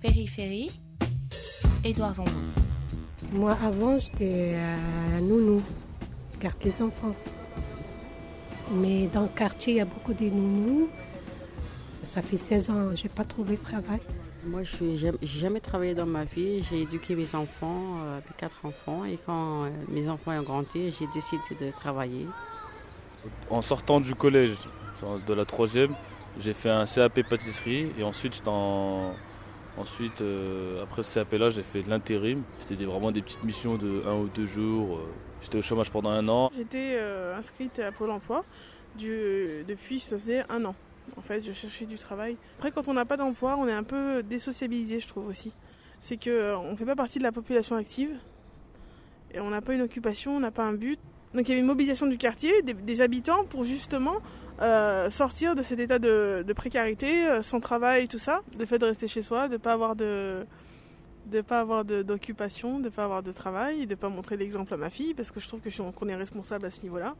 Périphérie, Édouard Zambon. Moi, avant, j'étais à nounou, garde les enfants. Mais dans le quartier, il y a beaucoup de nounous. Ça fait 16 ans, je n'ai pas trouvé de travail. Moi, je n'ai jamais, jamais travaillé dans ma vie. J'ai éduqué mes enfants, euh, quatre enfants. Et quand euh, mes enfants ont grandi, j'ai décidé de travailler. En sortant du collège, de la troisième, j'ai fait un CAP pâtisserie. Et ensuite, j'étais en, Ensuite, euh, après ce CAP-là, j'ai fait de l'intérim. C'était vraiment des petites missions de un ou deux jours. Euh. J'étais au chômage pendant un an. J'étais euh, inscrite à Pôle emploi depuis, ça faisait un an. En fait, je cherchais du travail. Après, quand on n'a pas d'emploi, on est un peu désociabilisé, je trouve aussi. C'est qu'on ne fait pas partie de la population active. Et on n'a pas une occupation, on n'a pas un but. Donc il y avait une mobilisation du quartier, des, habitants, pour justement euh, sortir de cet état de, précarité, euh, sans travail, tout ça, le fait de rester chez soi, de ne pas avoir de de pas avoir d'occupation, de ne pas avoir de travail, de ne pas montrer l'exemple à ma fille, parce que je trouve que qu'on est responsable à ce niveau-là.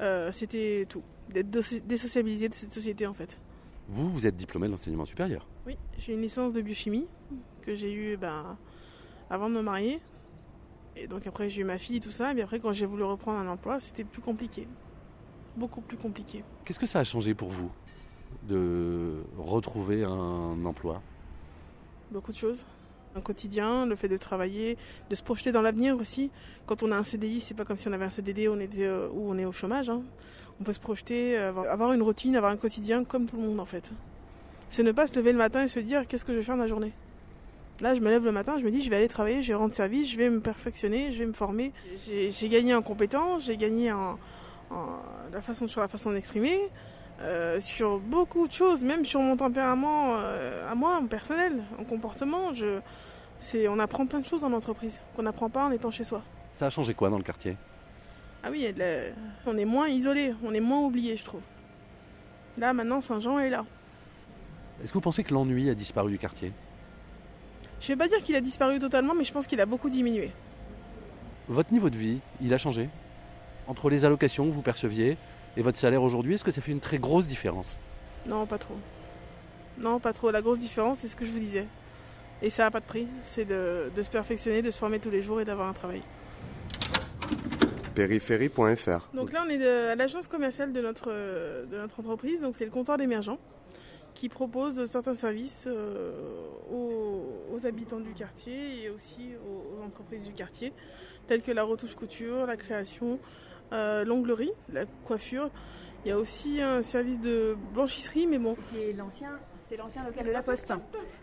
Euh, c'était tout, d'être désociabilisé de cette société en fait. Vous, vous êtes diplômé de l'enseignement supérieur Oui, j'ai une licence de biochimie que j'ai eue ben, avant de me marier. Et donc après j'ai eu ma fille, tout ça. Et puis après quand j'ai voulu reprendre un emploi, c'était plus compliqué. Beaucoup plus compliqué. Qu'est-ce que ça a changé pour vous de retrouver un emploi? Beaucoup de choses. Un quotidien, le fait de travailler, de se projeter dans l'avenir aussi. Quand on a un CDI, c'est pas comme si on avait un CDD on était, euh, où on est au chômage. Hein. On peut se projeter, avoir une routine, avoir un quotidien comme tout le monde en fait. C'est ne pas se lever le matin et se dire qu'est-ce que je vais faire de la journée? Là, je me lève le matin, je me dis, je vais aller travailler, je vais rendre service, je vais me perfectionner, je vais me former. J'ai gagné en compétences, j'ai gagné en, la façon, sur la façon d'exprimer, euh, sur beaucoup de choses, même sur mon tempérament euh, à moi, personnel, en comportement. Je, on apprend plein de choses dans l'entreprise qu'on n'apprend pas en étant chez soi. Ça a changé quoi dans le quartier? Ah oui, on est moins isolé, on est moins oublié, je trouve. Là, maintenant, Saint-Jean est là. Est-ce que vous pensez que l'ennui a disparu du quartier? Je ne vais pas dire qu'il a disparu totalement, mais je pense qu'il a beaucoup diminué. Votre niveau de vie, il a changé? Entre les allocations que vous perceviez et votre salaire aujourd'hui, est-ce que ça fait une très grosse différence? Non, pas trop. Non, pas trop. La grosse différence, c'est ce que je vous disais. Et ça n'a pas de prix. C'est de, se perfectionner, de se former tous les jours et d'avoir un travail. Périphérie.fr. Donc là, on est à l'agence commerciale de notre, de notre entreprise. Donc c'est le comptoir d'émergents qui propose certains services euh, aux, habitants du quartier et aussi aux, entreprises du quartier, tels que la retouche couture, la création, euh, l'onglerie, la coiffure. Il y a aussi un service de blanchisserie, mais bon. C'est l'ancien, c'est l'ancien local de la Poste,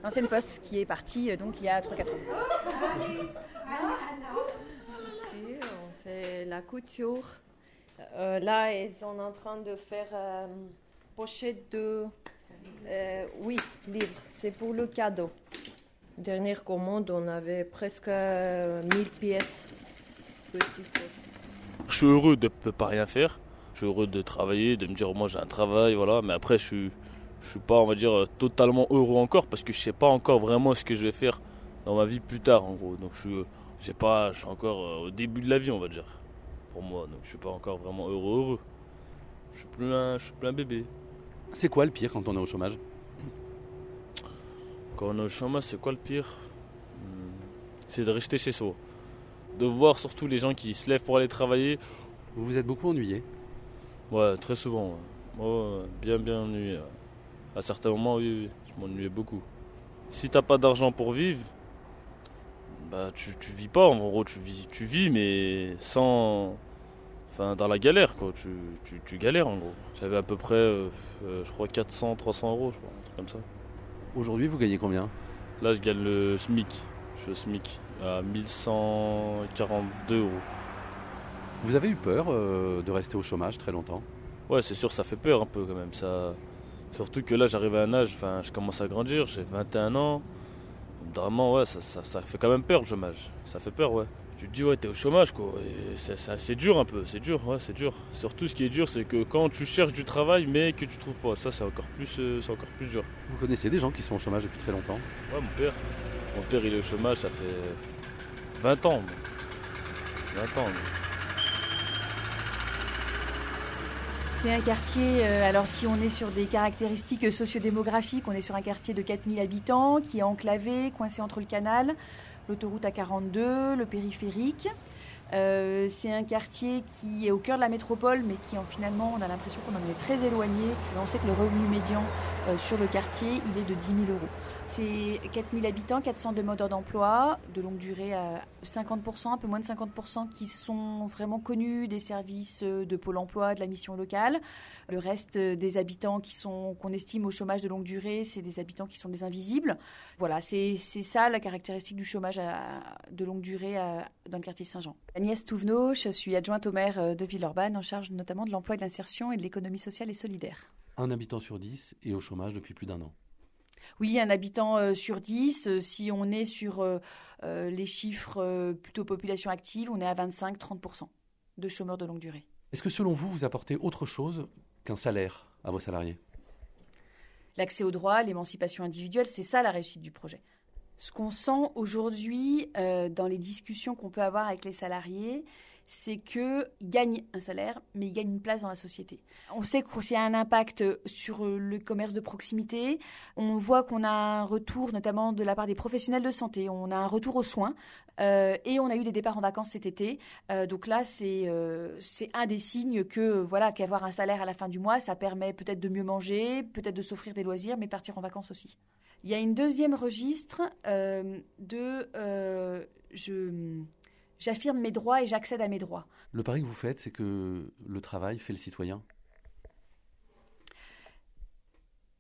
l'ancienne Poste qui est partie euh, donc il y a 3-4 ans. Ici, on fait la couture. là, ils sont en train de faire pochette de euh, oui, livre. C'est pour le cadeau. Dernière commande, on avait presque 1000 euh, pièces. Je suis heureux de ne pas rien faire. Je suis heureux de travailler, de me dire moi j'ai un travail, voilà. Mais après, je suis, je suis pas, on va dire, totalement heureux encore parce que je sais pas encore vraiment ce que je vais faire dans ma vie plus tard, en gros. Donc je suis, pas, je suis encore euh, au début de la vie, on va dire, pour moi. Donc je suis pas encore vraiment heureux, heureux. Je suis plus je suis plus un bébé. C'est quoi le pire quand on est au chômage? Quand on est au chômage, c'est quoi le pire? Hmm, C'est de rester chez soi. De voir surtout les gens qui se lèvent pour aller travailler. Vous vous êtes beaucoup ennuyé? Ouais, très souvent. Moi, bien, bien ennuyé. À certains moments, oui, je m'ennuyais beaucoup. Si t'as pas d'argent pour vivre, bah tu, tu vis pas en gros, tu vis, tu vis mais sans, dans la galère, quoi. Tu, galères en gros. J'avais à peu près, euh, euh, je crois, 400, 300 euros, je crois, un truc comme ça. Aujourd'hui, vous gagnez combien? Là, je gagne le SMIC. Je suis au SMIC à 1142 euros. Vous avez eu peur euh, de rester au chômage très longtemps? Ouais, c'est sûr, ça fait peur un peu quand même. Ça... Surtout que là, j'arrive à un âge, enfin, je commence à grandir, j'ai 21 ans. Vraiment, ouais, ça, ça fait quand même peur le chômage. Ça fait peur, ouais tu te dis ouais t'es au chômage quoi. C'est dur un peu c'est dur ouais c'est dur. Surtout ce qui est dur c'est que quand tu cherches du travail mais que tu trouves pas ça c'est encore plus euh, c'est encore plus dur. Vous connaissez des gens qui sont au chômage depuis très longtemps? Ouais mon père. Mon père il est au chômage ça fait 20 ans 20 ans C'est un quartier, euh, alors si on est sur des caractéristiques sociodémographiques, on est sur un quartier de 4000 habitants qui est enclavé, coincé entre le canal, l'autoroute A42, le périphérique. Euh, c'est un quartier qui est au cœur de la métropole, mais qui en, finalement, on a l'impression qu'on en est très éloigné. On sait que le revenu médian euh, sur le quartier, il est de 10 000 euros. C'est 4000 habitants, 402 moteurs d'emploi, de longue durée à 50%, un peu moins de 50% qui sont vraiment connus des services de Pôle emploi, de la mission locale. Le reste des habitants qui sont qu'on estime au chômage de longue durée, c'est des habitants qui sont des invisibles. Voilà, c'est ça la caractéristique du chômage de longue durée dans le quartier Saint-Jean. Agnès Touvenot, je suis adjointe au maire de Villeurbanne en charge notamment de l'emploi et de l'insertion et de l'économie sociale et solidaire. Un habitant sur dix est au chômage depuis plus d'un an. Oui, un habitant euh, sur 10. Euh, si on est sur euh, les chiffres plutôt population active, on est à 25-30% de chômeurs de longue durée. Est-ce que selon vous, vous apportez autre chose qu'un salaire à vos salariés? L'accès aux droits, l'émancipation individuelle, c'est ça la réussite du projet. Ce qu'on sent aujourd'hui dans les discussions qu'on peut avoir avec les salariés, c'est qu'ils gagnent un salaire, mais ils gagnent une place dans la société. On sait qu'il y a un impact sur le commerce de proximité. On voit qu'on a un retour, notamment de la part des professionnels de santé. On a un retour aux soins. Euh, et on a eu des départs en vacances cet été. Euh, donc là, euh, c'est un des signes que voilà qu'avoir un salaire à la fin du mois, ça permet peut-être de mieux manger, peut-être de s'offrir des loisirs, mais partir en vacances aussi. Il y a une deuxième registre de je j'affirme mes droits et j'accède à mes droits. Le pari que vous faites, c'est que le travail fait le citoyen?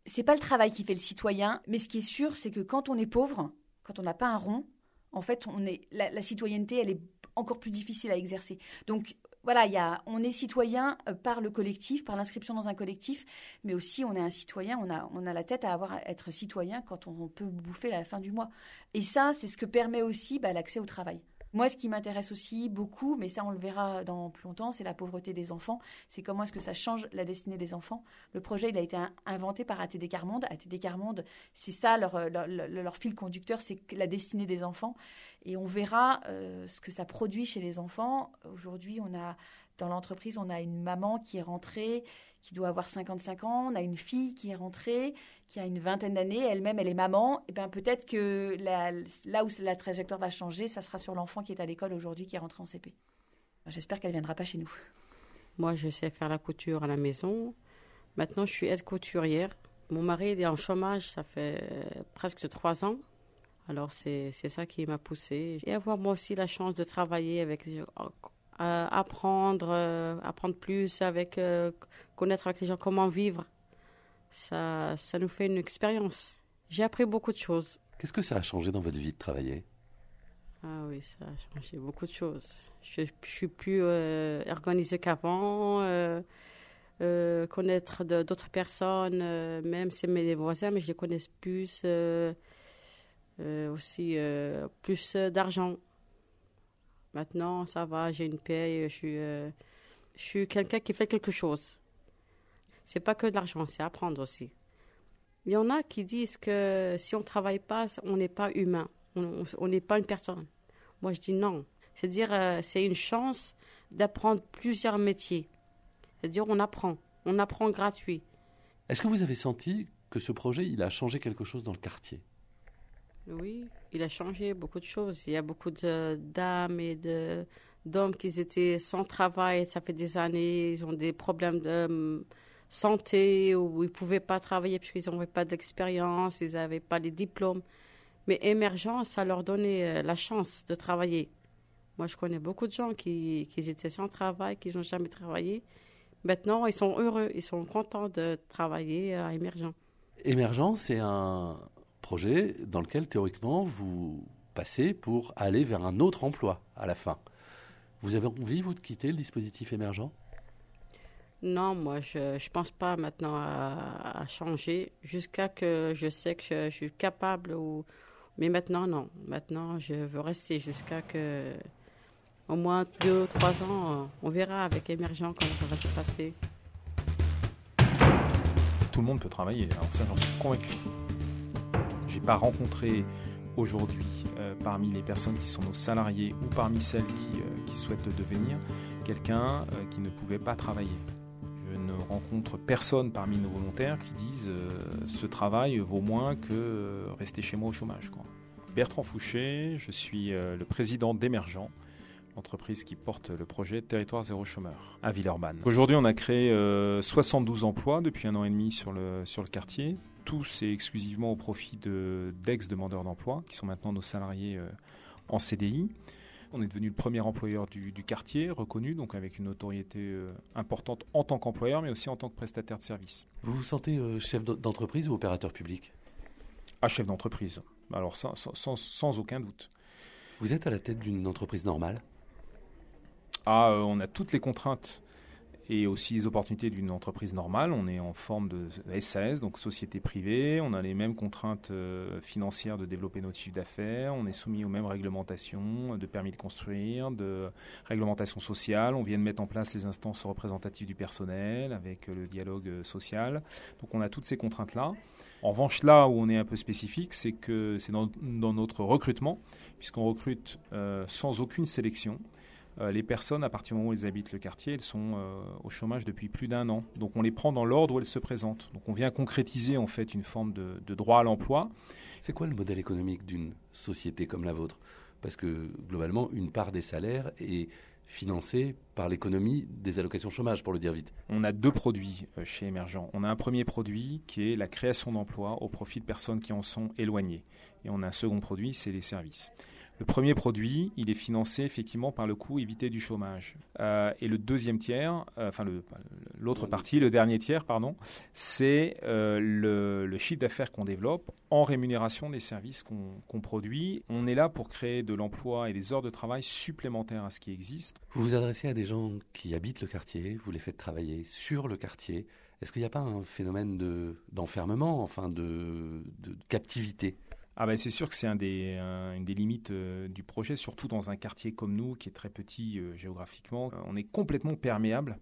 C'est pas le travail qui fait le citoyen, mais ce qui est sûr, c'est que quand on est pauvre, quand on n'a pas un rond, en fait, on est, la, citoyenneté, elle est encore plus difficile à exercer. Donc, voilà, on est citoyen euh, par le collectif, par l'inscription dans un collectif, mais aussi on est un citoyen, on a, on a la tête à avoir à être citoyen quand on peut bouffer à la fin du mois. Et ça, c'est ce que permet aussi bah, l'accès au travail. Moi, ce qui m'intéresse aussi beaucoup, mais ça on le verra dans plus longtemps, c'est la pauvreté des enfants. C'est comment est-ce que ça change la destinée des enfants. Le projet, il a été inventé par ATD Carmonde. ATD Carmonde, c'est ça leur, leur, fil conducteur, c'est la destinée des enfants. Et on verra euh, ce que ça produit chez les enfants. Aujourd'hui, on a dans l'entreprise, on a une maman qui est rentrée, qui doit avoir 55 ans, on a une fille qui est rentrée, qui a une vingtaine d'années, elle-même, elle est maman. Et eh bien peut-être que là où la trajectoire va changer, ça sera sur l'enfant qui est à l'école aujourd'hui, qui est rentré en CP. J'espère qu'elle ne viendra pas chez nous. Moi, je sais faire la couture à la maison. Maintenant, je suis aide couturière. Mon mari il est en chômage, ça fait presque trois ans. Alors, c'est ça qui m'a poussée. Et avoir moi aussi la chance de travailler avec euh, apprendre, euh, apprendre plus, avec euh, connaître avec les gens comment vivre. Ça, ça nous fait une expérience. J'ai appris beaucoup de choses. Qu'est-ce que ça a changé dans votre vie de travailler? Ah oui, ça a changé beaucoup de choses. Je, je suis plus organisée qu'avant. connaître d'autres personnes, même c'est mes voisins, mais je les connais plus. aussi plus d'argent. Maintenant, ça va, j'ai une paye, je suis, euh, je suis quelqu'un qui fait quelque chose. C'est pas que de l'argent, c'est apprendre aussi. Il y en a qui disent que si on ne travaille pas, on n'est pas humain, on n'est pas une personne. Moi, je dis non. C'est-à-dire, euh, c'est une chance d'apprendre plusieurs métiers. C'est-à-dire, on apprend, on apprend gratuit. Est-ce que vous avez senti que ce projet, il a changé quelque chose dans le quartier? Oui, il a changé beaucoup de choses. Il y a beaucoup de dames et de d'hommes qui étaient sans travail, ça fait des années, ils ont des problèmes de santé ou ils ne pouvaient pas travailler parce qu'ils n'avaient pas d'expérience, ils n'avaient pas les diplômes. Mais émergence, ça leur donnait euh, la chance de travailler. Moi, je connais beaucoup de gens qui, qui étaient sans travail, qui n'ont jamais travaillé. Maintenant, ils sont heureux, ils sont contents de travailler à Émergent. Émergent, c'est un, projet dans lequel théoriquement vous passez pour aller vers un autre emploi à la fin. Vous avez envie, vous, de quitter le dispositif émergent? Non, moi, je ne pense pas maintenant à, changer jusqu'à que je sais que je, suis capable. Ou... Mais maintenant, non. Maintenant, je veux rester jusqu'à que, au moins deux ou trois ans, on verra avec émergent comment ça va se passer. Tout le monde peut travailler, alors ça, j'en suis convaincu. J'ai pas rencontré aujourd'hui euh, parmi les personnes qui sont nos salariés ou parmi celles qui, euh, souhaitent le devenir quelqu'un euh, qui ne pouvait pas travailler. Rencontre personne parmi nos volontaires qui disent euh, ce travail vaut moins que euh, rester chez moi au chômage. Quoi. Bertrand Fouché, je suis euh, le président d'Emergent, l'entreprise qui porte le projet Territoire zéro chômeur à Villeurbanne. Aujourd'hui, on a créé 72 emplois depuis un an et demi sur le, sur le quartier. Tout c'est exclusivement au profit d'ex-demandeurs d'emploi, qui sont maintenant nos salariés en CDI. On est devenu le premier employeur du, quartier, reconnu, donc avec une notoriété euh, importante en tant qu'employeur, mais aussi en tant que prestataire de service. Vous vous sentez euh, chef d'entreprise ou opérateur public? Ah, chef d'entreprise. Alors, sans, sans, aucun doute. Vous êtes à la tête d'une entreprise normale? Ah, euh, on a toutes les contraintes et aussi les opportunités d'une entreprise normale. On est en forme de SAS, donc société privée. On a les mêmes contraintes euh, financières de développer notre chiffre d'affaires. On est soumis aux mêmes réglementations de permis de construire, de réglementation sociale. On vient de mettre en place les instances représentatives du personnel avec le dialogue social. Donc on a toutes ces contraintes-là. En revanche, là où on est un peu spécifique, c'est que c'est dans, notre recrutement, puisqu'on recrute euh, sans aucune sélection. Euh, les personnes, à partir du moment où elles habitent le quartier, elles sont euh, au chômage depuis plus d'un an. Donc on les prend dans l'ordre où elles se présentent. Donc on vient concrétiser en fait une forme de, droit à l'emploi. C'est quoi le modèle économique d'une société comme la vôtre? Parce que globalement, une part des salaires est financée par l'économie des allocations chômage, pour le dire vite. On a deux produits euh, chez Emergent. On a un premier produit qui est la création d'emplois au profit de personnes qui en sont éloignées. Et on a un second produit, c'est les services. Le premier produit, il est financé effectivement par le coût évité du chômage. Euh, et le deuxième tiers, euh, enfin l'autre partie, le dernier tiers, pardon, c'est euh, le, chiffre d'affaires qu'on développe en rémunération des services qu'on produit. On est là pour créer de l'emploi et des heures de travail supplémentaires à ce qui existe. Vous vous adressez à des gens qui habitent le quartier, vous les faites travailler sur le quartier. Est-ce qu'il n'y a pas un phénomène d'enfermement, enfin de captivité? Ah ben c'est sûr que c'est des, une des limites euh, du projet, surtout dans un quartier comme nous, qui est très petit euh, géographiquement. On est complètement perméable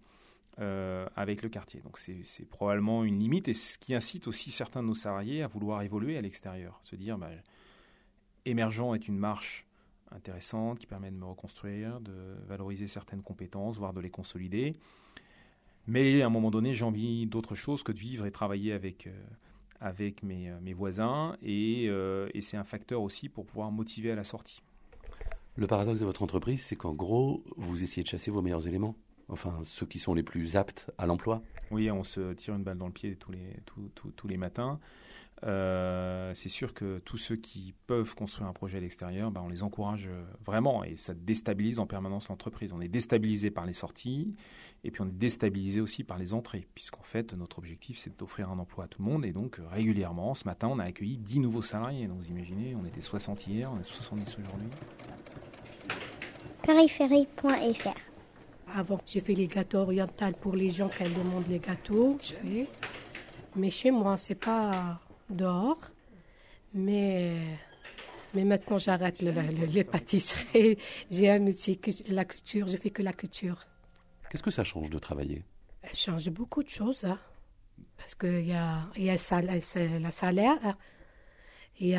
euh, avec le quartier. Donc c'est probablement une limite et ce qui incite aussi certains de nos salariés à vouloir évoluer à l'extérieur. Se dire, bah, émergent est une marche intéressante qui permet de me reconstruire, de valoriser certaines compétences, voire de les consolider. Mais à un moment donné, j'ai envie d'autre chose que de vivre et travailler avec avec mes, euh, mes voisins euh, et, c'est un facteur aussi pour pouvoir motiver à la sortie. Le paradoxe de votre entreprise, c'est qu'en gros, vous essayez de chasser vos meilleurs éléments, enfin ceux qui sont les plus aptes à l'emploi. Oui, on se tire une balle dans le pied tous les, tous les matins. Euh, c'est sûr que tous ceux qui peuvent construire un projet à l'extérieur, ben, on les encourage euh, vraiment et ça déstabilise en permanence l'entreprise. On est déstabilisé par les sorties et puis on est déstabilisé aussi par les entrées, puisqu'en fait notre objectif c'est d'offrir un emploi à tout le monde et donc euh, régulièrement, ce matin on a accueilli 10 nouveaux salariés. Donc vous imaginez, on était 60 hier, on est 70 aujourd'hui. Périphérie.fr Avant, j'ai fait les gâteaux orientaux pour les gens qui demandent les gâteaux. Je fais. Mais chez moi, c'est pas dehors. Mais, mais maintenant, j'arrête le, les pâtisseries. J'ai un métier, la culture, je fais que la culture. Qu'est-ce que ça change de travailler? Ça change beaucoup de choses. Hein. Parce qu'il y a, y a la salaire. Et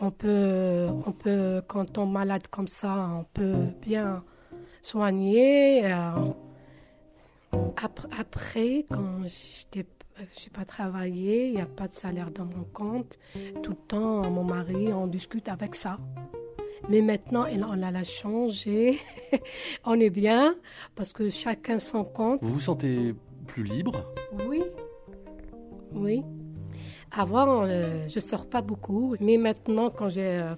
on peut, on peut, quand on est malade comme ça, on peut bien soigner. Euh, après, quand j'étais je n'ai pas travaillé, il n'y a pas de salaire dans mon compte. Tout le temps, mon mari, on discute avec ça. Mais maintenant, on a la changé. on est bien parce que chacun son compte. Vous vous sentez plus libre? Oui. Oui. Avant, euh, je ne sors pas beaucoup. Mais maintenant, quand j'ai euh,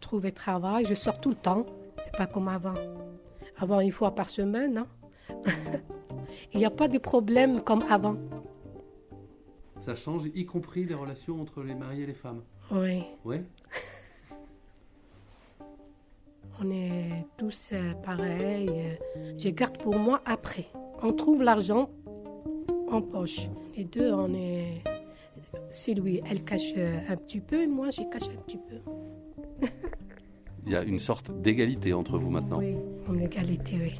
trouvé travail, je sors tout le temps. C'est pas comme avant. Avant, une fois par semaine. Hein. il n'y a pas de problème comme avant ça change, y compris les relations entre les mariés et les femmes. Oui. Oui. On est tous euh, pareils. Euh, je garde pour moi après. On trouve l'argent en poche. Les deux, on est. C'est lui, elle cache euh, un petit peu, moi, je cache un petit peu. Il y a une sorte d'égalité entre vous maintenant. Oui, en égalité, oui.